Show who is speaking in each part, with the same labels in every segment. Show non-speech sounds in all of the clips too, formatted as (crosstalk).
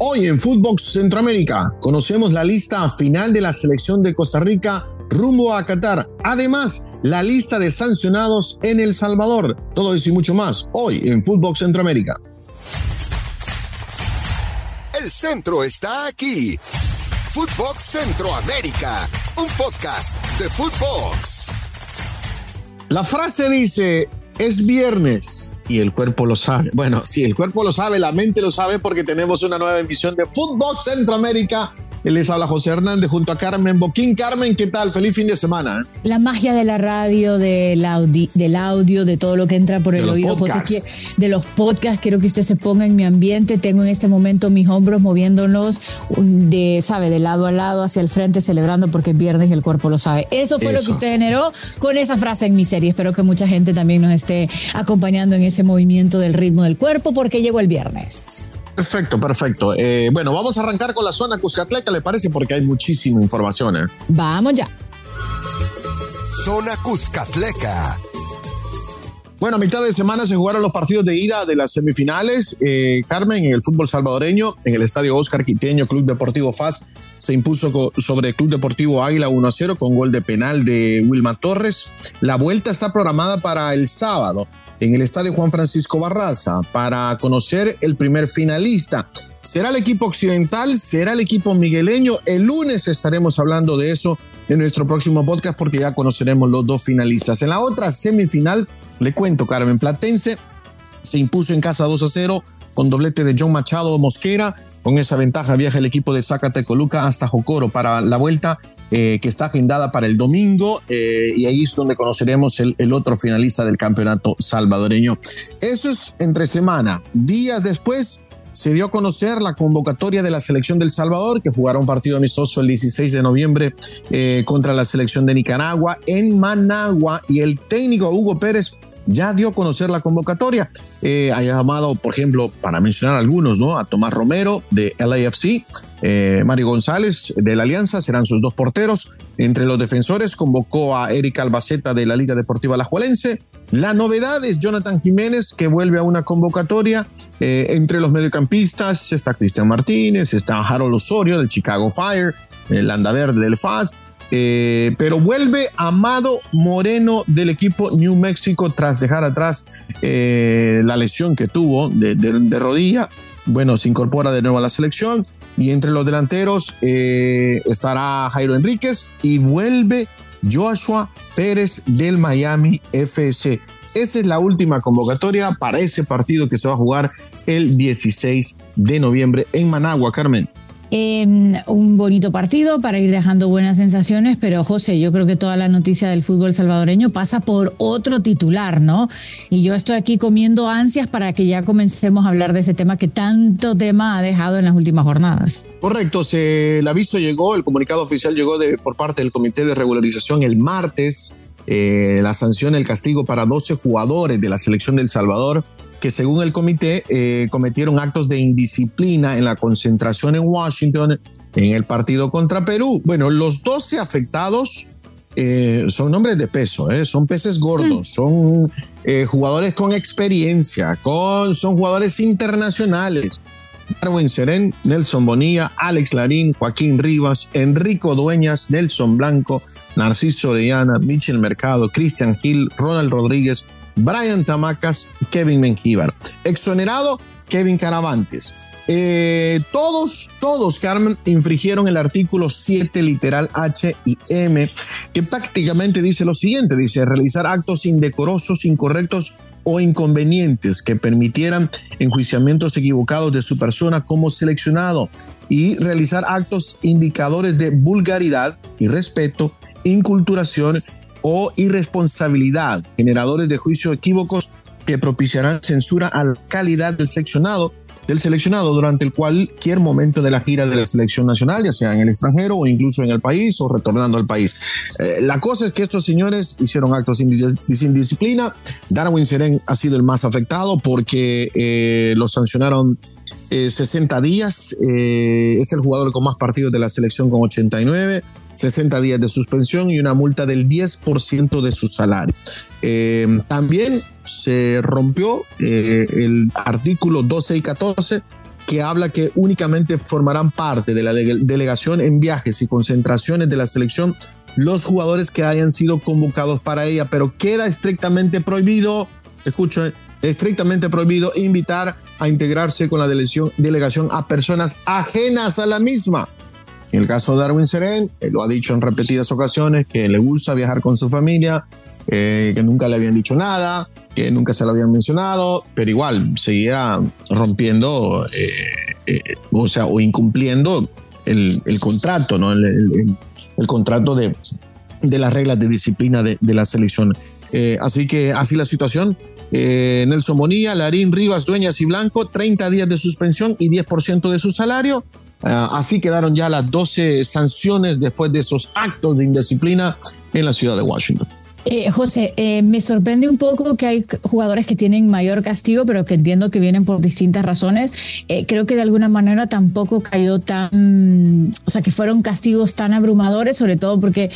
Speaker 1: Hoy en Footbox Centroamérica conocemos la lista final de la selección de Costa Rica rumbo a Qatar. Además, la lista de sancionados en El Salvador. Todo eso y mucho más hoy en Footbox Centroamérica.
Speaker 2: El centro está aquí. Footbox Centroamérica, un podcast de Footbox.
Speaker 1: La frase dice, es viernes y el cuerpo lo sabe. Bueno, si el cuerpo lo sabe, la mente lo sabe porque tenemos una nueva emisión de Footbox Centroamérica les habla José Hernández junto a Carmen Boquín. Carmen, ¿qué tal? Feliz fin de semana.
Speaker 3: ¿eh? La magia de la radio, del, del audio, de todo lo que entra por el oído, José, de los podcasts. Quiero que usted se ponga en mi ambiente. Tengo en este momento mis hombros moviéndonos de, sabe, de lado a lado, hacia el frente, celebrando porque es viernes y el cuerpo lo sabe. Eso fue lo que usted generó con esa frase en mi serie. Espero que mucha gente también nos esté acompañando en ese movimiento del ritmo del cuerpo porque llegó el viernes.
Speaker 1: Perfecto, perfecto. Eh, bueno, vamos a arrancar con la zona Cuscatleca, ¿le parece? Porque hay muchísima información. ¿eh?
Speaker 3: Vamos ya.
Speaker 2: Zona Cuscatleca.
Speaker 1: Bueno, a mitad de semana se jugaron los partidos de ida de las semifinales. Eh, Carmen, en el fútbol salvadoreño, en el estadio Oscar Quiteño, Club Deportivo FAS se impuso sobre Club Deportivo Águila 1 a 0 con gol de penal de Wilma Torres. La vuelta está programada para el sábado en el estadio Juan Francisco Barraza para conocer el primer finalista. ¿Será el equipo occidental? ¿Será el equipo migueleño? El lunes estaremos hablando de eso en nuestro próximo podcast porque ya conoceremos los dos finalistas. En la otra semifinal, le cuento, Carmen Platense se impuso en casa 2 a 0 con doblete de John Machado Mosquera. Con esa ventaja viaja el equipo de Zacatecoluca hasta Jocoro para la vuelta eh, que está agendada para el domingo eh, y ahí es donde conoceremos el, otro finalista del campeonato salvadoreño. Eso es entre semana. Días después se dio a conocer la convocatoria de la selección del Salvador, que jugará un partido amistoso el 16 de noviembre eh, contra la selección de Nicaragua en Managua y el técnico Hugo Pérez ya dio a conocer la convocatoria. Eh, ha llamado, por ejemplo, para mencionar algunos, ¿no? A Tomás Romero de LAFC, eh, Mario González de la Alianza, serán sus dos porteros. Entre los defensores convocó a Eric Albaceta de la Liga Deportiva Alajuelense. La novedad es Jonathan Jiménez, que vuelve a una convocatoria. Eh, entre los mediocampistas está Cristian Martínez, está Harold Osorio del Chicago Fire, el Verde del FAS, eh, pero vuelve Amado Moreno del equipo New Mexico tras dejar atrás eh, la lesión que tuvo de, rodilla. Bueno, se incorpora de nuevo a la selección y entre los delanteros eh, estará Jairo Enríquez y vuelve Joshua Pérez del Miami FC. Esa es la última convocatoria para ese partido que se va a jugar el 16 de noviembre en Managua, Carmen.
Speaker 3: Em, un bonito partido para ir dejando buenas sensaciones, pero José, yo creo que toda la noticia del fútbol salvadoreño pasa por otro titular, ¿no? Y yo estoy aquí comiendo ansias para que ya comencemos a hablar de ese tema que tanto tema ha dejado en las últimas jornadas.
Speaker 1: Correcto, se, el aviso llegó, el comunicado oficial llegó de, por parte del Comité de Regularización el martes. Eh, la sanción, el castigo para 12 jugadores de la selección del Salvador que según el comité eh, cometieron actos de indisciplina en la concentración en Washington en el partido contra Perú. Bueno, los 12 afectados eh, son hombres de peso, eh, son peces gordos, mm. son jugadores con experiencia, con, son jugadores internacionales. Darwin Serén, Nelson Bonilla, Alex Larín, Joaquín Rivas, Enrico Dueñas, Nelson Blanco, Narciso Orellana, Michel Mercado, Cristian Gil, Ronald Rodríguez, Brian Tamacas, Kevin Mengíbar. Exonerado, Kevin Caravantes. Eh, todos, todos, Carmen, infringieron el artículo 7, literal H y M, que prácticamente dice lo siguiente, dice realizar actos indecorosos, incorrectos o inconvenientes que permitieran enjuiciamientos equivocados de su persona como seleccionado y realizar actos indicadores de vulgaridad, y respeto, inculturación o irresponsabilidad, generadores de juicio equívocos que propiciarán censura a la calidad del seleccionado, del seleccionado durante cualquier momento de la gira de la selección nacional, ya sea en el extranjero o incluso en el país o retornando al país. Eh, la cosa es que estos señores hicieron actos sin, disciplina. Darwin Seren ha sido el más afectado porque eh, lo sancionaron 60 eh, días. es el jugador con más partidos de la selección con 89. 60 días de suspensión y una multa del 10% de su salario. Eh, también se rompió eh, el artículo 12 y 14 que habla que únicamente formarán parte de la delegación en viajes y concentraciones de la selección los jugadores que hayan sido convocados para ella, pero queda estrictamente prohibido, escuchen, estrictamente prohibido invitar a integrarse con la delegación, a personas ajenas a la misma. En el caso de Darwin Seren, lo ha dicho en repetidas ocasiones, que le gusta viajar con su familia, eh, que nunca le habían dicho nada, que nunca se lo habían mencionado, pero igual seguía rompiendo, eh, eh, o sea, o incumpliendo el, contrato, ¿no? El, contrato de, de, las reglas de disciplina de, la selección. así que así la situación. Nelson Monía, Larín, Rivas, Dueñas y Blanco, 30 días de suspensión y 10% de su salario. Así quedaron ya las 12 sanciones después de esos actos de indisciplina en la ciudad de Washington.
Speaker 3: Eh, José, eh, me sorprende un poco que hay jugadores que tienen mayor castigo, pero que entiendo que vienen por distintas razones. Eh, creo que de alguna manera tampoco cayó tan, o sea, que fueron castigos tan abrumadores, sobre todo porque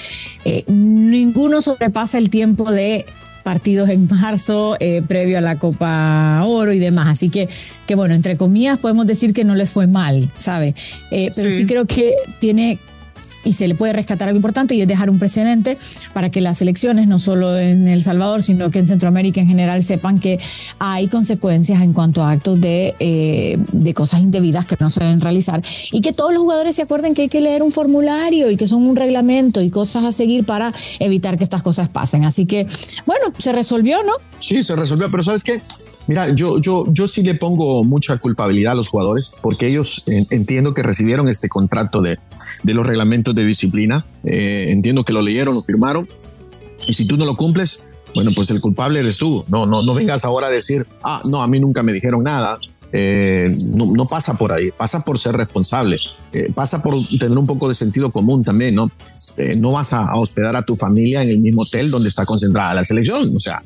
Speaker 3: ninguno sobrepasa el tiempo de partidos en marzo, previo a la Copa Oro y demás. Así que, que bueno, entre comillas podemos decir que no les fue mal, ¿sabe? pero sí creo que tiene y se le puede rescatar algo importante y es dejar un precedente para que las elecciones, no solo en El Salvador, sino que en Centroamérica en general, sepan que hay consecuencias en cuanto a actos de, eh, de cosas indebidas que no se deben realizar y que todos los jugadores se acuerden que hay que leer un formulario y que son un reglamento y cosas a seguir para evitar que estas cosas pasen. Así que, bueno, se resolvió, ¿no?
Speaker 1: Sí, se resolvió, pero ¿sabes qué? Mira, yo, yo, yo sí le pongo mucha culpabilidad a los jugadores porque ellos entiendo que recibieron este contrato de, de los reglamentos de disciplina. Eh, entiendo que lo leyeron, lo firmaron. Y si tú no lo cumples, bueno, pues el culpable eres tú. No, no, no vengas ahora a decir, ah, no, a mí nunca me dijeron nada. Eh, no, no, pasa por ahí, pasa por ser responsable, eh, pasa por tener un poco de sentido común también, ¿no? no vas a, a, hospedar a tu familia en el mismo hotel donde está concentrada la selección, o sea,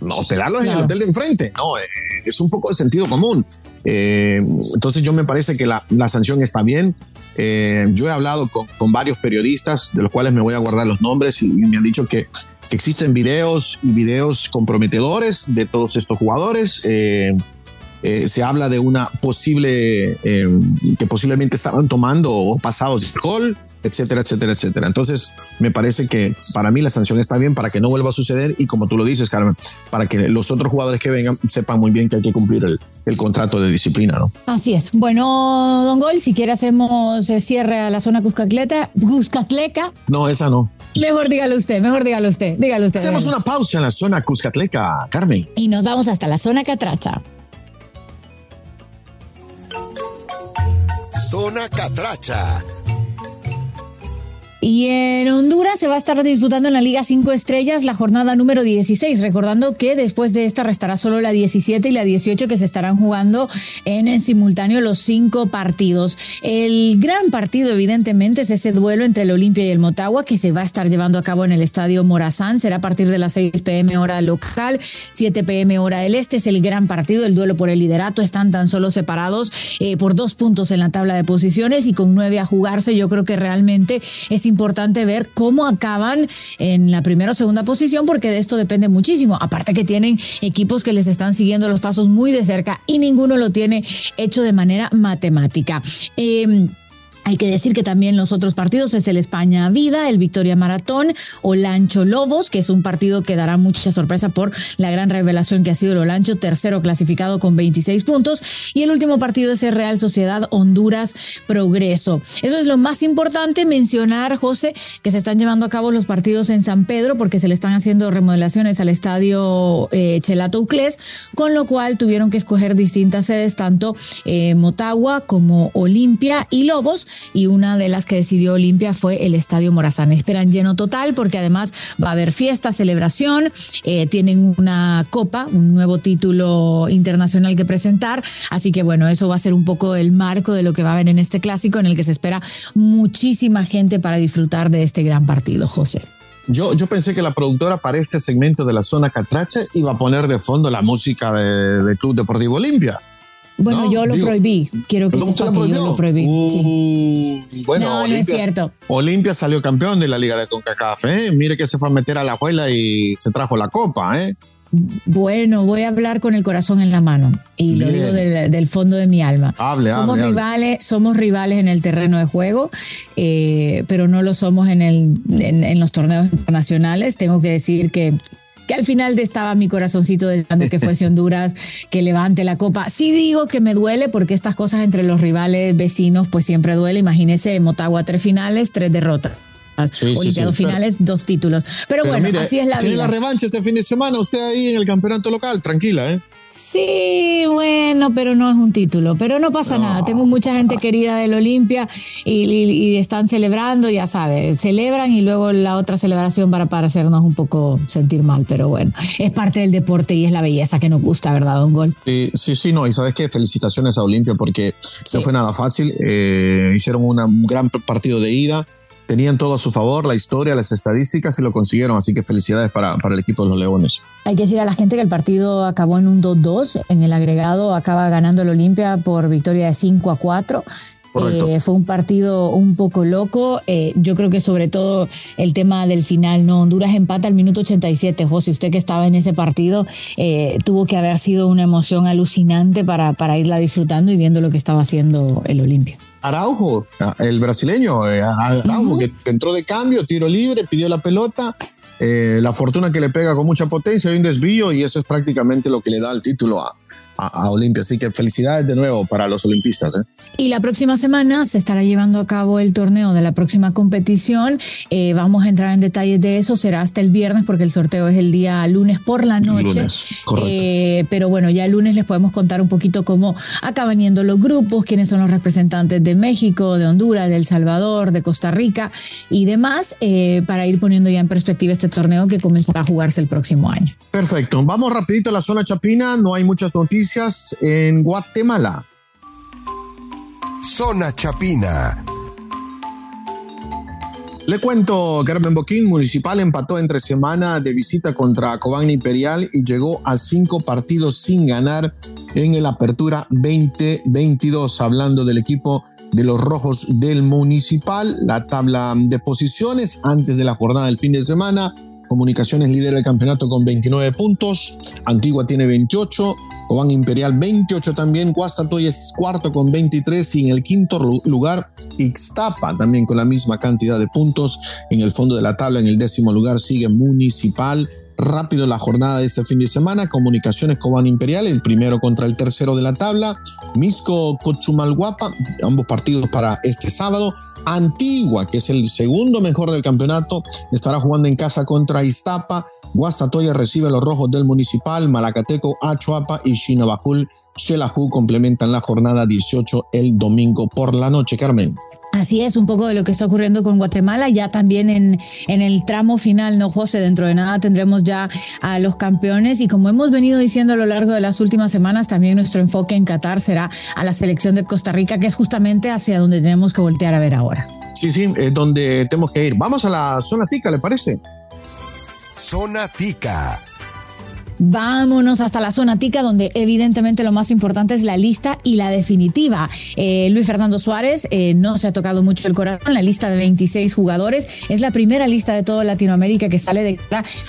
Speaker 1: no, hospedarlos en el hotel de enfrente. No, eh, es un poco de sentido común. Eh, entonces yo me parece que la, sanción está bien. Eh, yo he hablado con, varios periodistas, de los cuales me voy a guardar los nombres, y, me han dicho que, existen videos y videos comprometedores de todos estos jugadores. se habla de una posible, que posiblemente estaban tomando o pasados de alcohol etcétera, etcétera, etcétera. Entonces, me parece que para mí la sanción está bien para que no vuelva a suceder y como tú lo dices, Carmen, para que los otros jugadores que vengan sepan muy bien que hay que cumplir el, contrato de disciplina, ¿no?
Speaker 3: Así es. Bueno, Don Gol, si quiere hacemos eh, cierre a la zona Cuscatleca. Cuscatleca.
Speaker 1: No, esa no.
Speaker 3: Mejor dígalo usted, mejor dígalo usted, dígalo usted.
Speaker 1: Hacemos una pausa en la zona Cuscatleca, Carmen.
Speaker 3: Y nos vamos hasta la zona Catracha.
Speaker 2: Zona Catracha
Speaker 3: y en Honduras se va a estar disputando en la Liga 5 Estrellas la jornada número 16, recordando que después de esta restará solo la 17 y la 18 que se estarán jugando en, simultáneo los cinco partidos. El gran partido evidentemente es ese duelo entre el Olimpia y el Motagua que se va a estar llevando a cabo en el Estadio Morazán, será a partir de las 6 pm hora local, 7 pm hora del este, es el gran partido, el duelo por el liderato, están tan solo separados eh, por dos puntos en la tabla de posiciones y con nueve a jugarse, yo creo que realmente es importante ver cómo acaban en la primera o segunda posición, porque de esto depende muchísimo. Aparte que tienen equipos que les están siguiendo los pasos muy de cerca y ninguno lo tiene hecho de manera matemática. Eh, hay que decir que también los otros partidos es el España Vida, el Victoria Maratón o Lancho Lobos, que es un partido que dará mucha sorpresa por la gran revelación que ha sido el Olancho, tercero clasificado con 26 puntos. Y el último partido es el Real Sociedad Honduras Progreso. Eso es lo más importante mencionar, José, que se están llevando a cabo los partidos en San Pedro porque se le están haciendo remodelaciones al estadio eh, Chelato Uclés, con lo cual tuvieron que escoger distintas sedes, tanto eh, Motagua como Olimpia y Lobos y una de las que decidió Olimpia fue el Estadio Morazán. Esperan lleno total porque además va a haber fiesta, celebración, eh, tienen una copa, un nuevo título internacional que presentar, así que bueno, eso va a ser un poco el marco de lo que va a haber en este clásico en el que se espera muchísima gente para disfrutar de este gran partido, José.
Speaker 1: Yo, yo pensé que la productora para este segmento de la zona Catrache iba a poner de fondo la música del de Club Deportivo Olimpia.
Speaker 3: Bueno, yo lo prohibí. Quiero que sepa que yo lo prohibí.
Speaker 1: Uh, bueno, no, Olimpia, es cierto. Olimpia salió campeón de la Liga de CONCACAF. ¿eh? Mire que se fue a meter a la abuela y se trajo la copa. ¿eh?
Speaker 3: Bueno, voy a hablar con el corazón en la mano y lo digo del, fondo de mi alma. somos rivales, somos rivales en el terreno de juego, eh, pero no lo somos en, el, en, los torneos internacionales. Tengo que decir que que al final de estaba mi corazoncito deseando que fuese Honduras, que levante la copa. Sí digo que me duele porque estas cosas entre los rivales vecinos pues siempre duele. Imagínese Motagua tres finales, tres derrotas. Sí, finales, dos títulos. Pero, bueno, así es la
Speaker 1: vida. Tiene la revancha este fin de semana, usted ahí en el campeonato local, tranquila, ¿eh?
Speaker 3: Sí, bueno, pero no es un título, pero no pasa nada. Tengo mucha gente querida del Olimpia y, están celebrando, ya sabes, celebran y luego la otra celebración para, para hacernos un poco sentir mal, pero bueno, es parte del deporte y es la belleza que nos gusta, ¿verdad, Don Gol?
Speaker 1: Sí, sí, sí no, y sabes qué, felicitaciones a Olimpia porque no fue nada fácil, eh, hicieron un gran partido de ida tenían todo a su favor, la historia, las estadísticas y lo consiguieron. Así que felicidades para, para el equipo de los Leones.
Speaker 3: Hay que decir a la gente que el partido acabó en un 2-2. En el agregado acaba ganando el Olimpia por victoria de 5 a 4. Eh, fue un partido un poco loco. Eh, yo creo que sobre todo el tema del final, ¿no? Honduras empata al minuto 87. José, usted que estaba en ese partido, eh, tuvo que haber sido una emoción alucinante para, para irla disfrutando y viendo lo que estaba haciendo el Olimpia.
Speaker 1: Araujo, el brasileño, eh, Araujo, que entró de cambio, tiro libre, pidió la pelota. Eh, la fortuna que le pega con mucha potencia, hay un desvío y eso es prácticamente lo que le da el título a, a, Olimpia. Así que felicidades de nuevo para los olimpistas. ¿eh?
Speaker 3: Y la próxima semana se estará llevando a cabo el torneo de la próxima competición. Eh, vamos a entrar en detalles de eso. Será hasta el viernes porque el sorteo es el día lunes por la noche. Eh, pero bueno, ya el lunes les podemos contar un poquito cómo acaban yendo los grupos, quiénes son los representantes de México, de Honduras, de El Salvador, de Costa Rica y demás, para ir poniendo ya en perspectiva este torneo que comenzará a jugarse el próximo año.
Speaker 1: Perfecto. Vamos rapidito a la zona chapina. No hay muchas noticias en Guatemala.
Speaker 2: Zona Chapina.
Speaker 1: Le cuento, Carmen Boquín Municipal empató entre semana de visita contra Cobán Imperial y llegó a cinco partidos sin ganar en el Apertura 2022. Hablando del equipo de los Rojos del Municipal, la tabla de posiciones antes de la jornada del fin de semana. Comunicaciones lidera el campeonato con 29 puntos, Antigua tiene 28, Cobán Imperial 28 también, Guasatoy es cuarto con 23 y en el quinto lugar Ixtapa también con la misma cantidad de puntos. En el fondo de la tabla, en el décimo lugar sigue Municipal. Rápido la jornada de este fin de semana, Comunicaciones Cobán Imperial, el primero contra el tercero de la tabla, Misco Cochumalguapa, ambos partidos para este sábado. Antigua, que es el segundo mejor del campeonato, estará jugando en casa contra Iztapa. Guasatoya recibe a los rojos del Municipal, Malacateco, Achuapa y Shinabajul, Shelahu complementan la jornada 18 el domingo por la noche, Carmen.
Speaker 3: Así es, un poco de lo que está ocurriendo con Guatemala, ya también en, en el tramo final, ¿no, José? Dentro de nada tendremos ya a los campeones y como hemos venido diciendo a lo largo de las últimas semanas, también nuestro enfoque en Qatar será a la selección de Costa Rica, que es justamente hacia donde tenemos que voltear a ver ahora.
Speaker 1: Sí, sí, es donde tenemos que ir. Vamos a la zona tica, ¿le parece?
Speaker 2: Zona Tica.
Speaker 3: Vámonos hasta la zona tica, donde evidentemente lo más importante es la lista y la definitiva. Eh, Luis Fernando Suárez eh, no se ha tocado mucho el corazón. La lista de 26 jugadores es la primera lista de toda Latinoamérica que sale de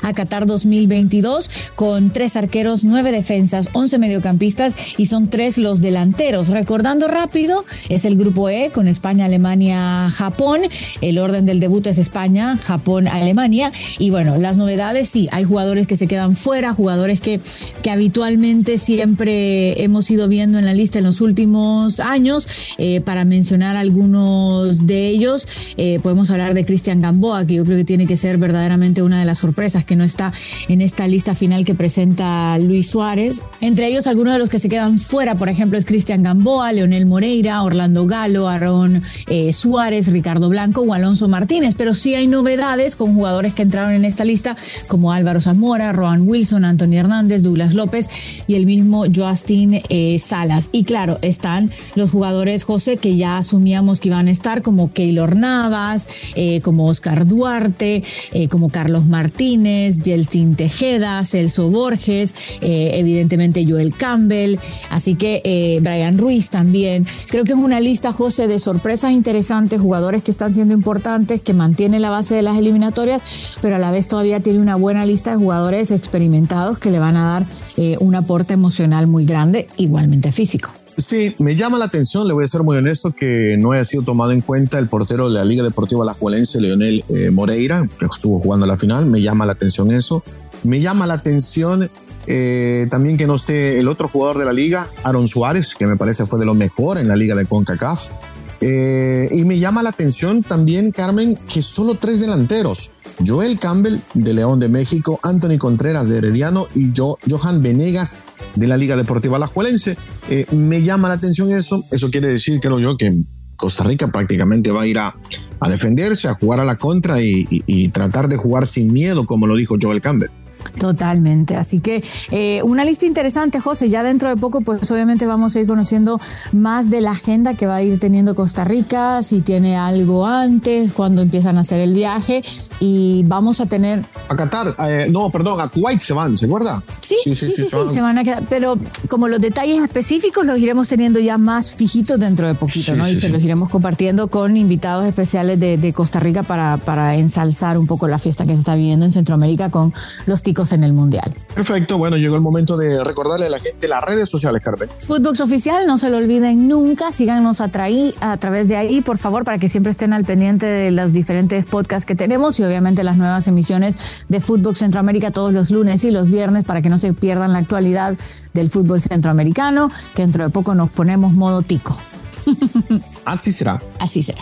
Speaker 3: a Qatar 2022 con tres arqueros, nueve defensas, 11 mediocampistas y son tres los delanteros. Recordando rápido, es el grupo E con España, Alemania, Japón. El orden del debut es España, Japón, Alemania. Y bueno, las novedades sí, hay jugadores que se quedan fuera, jugadores que, que habitualmente siempre hemos ido viendo en la lista en los últimos años. Eh, para mencionar algunos de ellos, eh, podemos hablar de Cristian Gamboa, que yo creo que tiene que ser verdaderamente una de las sorpresas que no está en esta lista final que presenta Luis Suárez. Entre ellos, algunos de los que se quedan fuera, por ejemplo, es Cristian Gamboa, Leonel Moreira, Orlando Galo, Aaron eh, Suárez, Ricardo Blanco o Alonso Martínez. Pero sí hay novedades con jugadores que entraron en esta lista, como Álvaro Zamora, Rohan Wilson, Antonio Hernández, Douglas López y el mismo Justin eh, Salas. Y claro, están los jugadores, José, que ya asumíamos que iban a estar, como Keylor Navas, eh, como Oscar Duarte, eh, como Carlos Martínez, Yeltsin Tejeda, Celso Borges, evidentemente Joel Campbell, así que Brian Ruiz también. Creo que es una lista, José, de sorpresas interesantes, jugadores que están siendo importantes, que mantienen la base de las eliminatorias, pero a la vez todavía tiene una buena lista de jugadores experimentados que le van a dar eh, un aporte emocional muy grande, igualmente físico.
Speaker 1: Sí, me llama la atención, le voy a ser muy honesto, que no haya sido tomado en cuenta el portero de la Liga Deportiva Alajuelense, Leonel eh, Moreira, que estuvo jugando la final. Me llama la atención eso. Me llama la atención eh, también que no esté el otro jugador de la liga, Aaron Suárez, que me parece fue de lo mejor en la liga de CONCACAF. Y me llama la atención también, Carmen, que solo tres delanteros, Joel Campbell de León de México, Anthony Contreras de Herediano y Johan Venegas de la Liga Deportiva Alajuelense. Eh, me llama la atención eso. Eso quiere decir, creo yo, que Costa Rica prácticamente va a ir a, defenderse, a jugar a la contra y tratar de jugar sin miedo, como lo dijo Joel Campbell.
Speaker 3: Totalmente. Así que eh, una lista interesante, José. Ya dentro de poco, pues obviamente vamos a ir conociendo más de la agenda que va a ir teniendo Costa Rica, si tiene algo antes, cuando empiezan a hacer el viaje. Y vamos a tener.
Speaker 1: A Qatar, eh, no, perdón, a Kuwait se van, ¿se acuerda?
Speaker 3: Sí, sí, sí, sí, se, van. a quedar. Pero como los detalles específicos los iremos teniendo ya más fijitos dentro de poquito, ¿no? y se los iremos compartiendo con invitados especiales de, de Costa Rica para, para ensalzar un poco la fiesta que se está viviendo en Centroamérica con los en el Mundial.
Speaker 1: Perfecto, bueno, llegó el momento de recordarle a la gente las redes sociales, Carmen.
Speaker 3: Footbox Oficial, no se lo olviden nunca, síganos a, a través de ahí, por favor, para que siempre estén al pendiente de los diferentes podcasts que tenemos y obviamente las nuevas emisiones de Footbox Centroamérica todos los lunes y los viernes para que no se pierdan la actualidad del fútbol centroamericano, que dentro de poco nos ponemos modo tico. (laughs)
Speaker 1: Así será.
Speaker 3: Así será.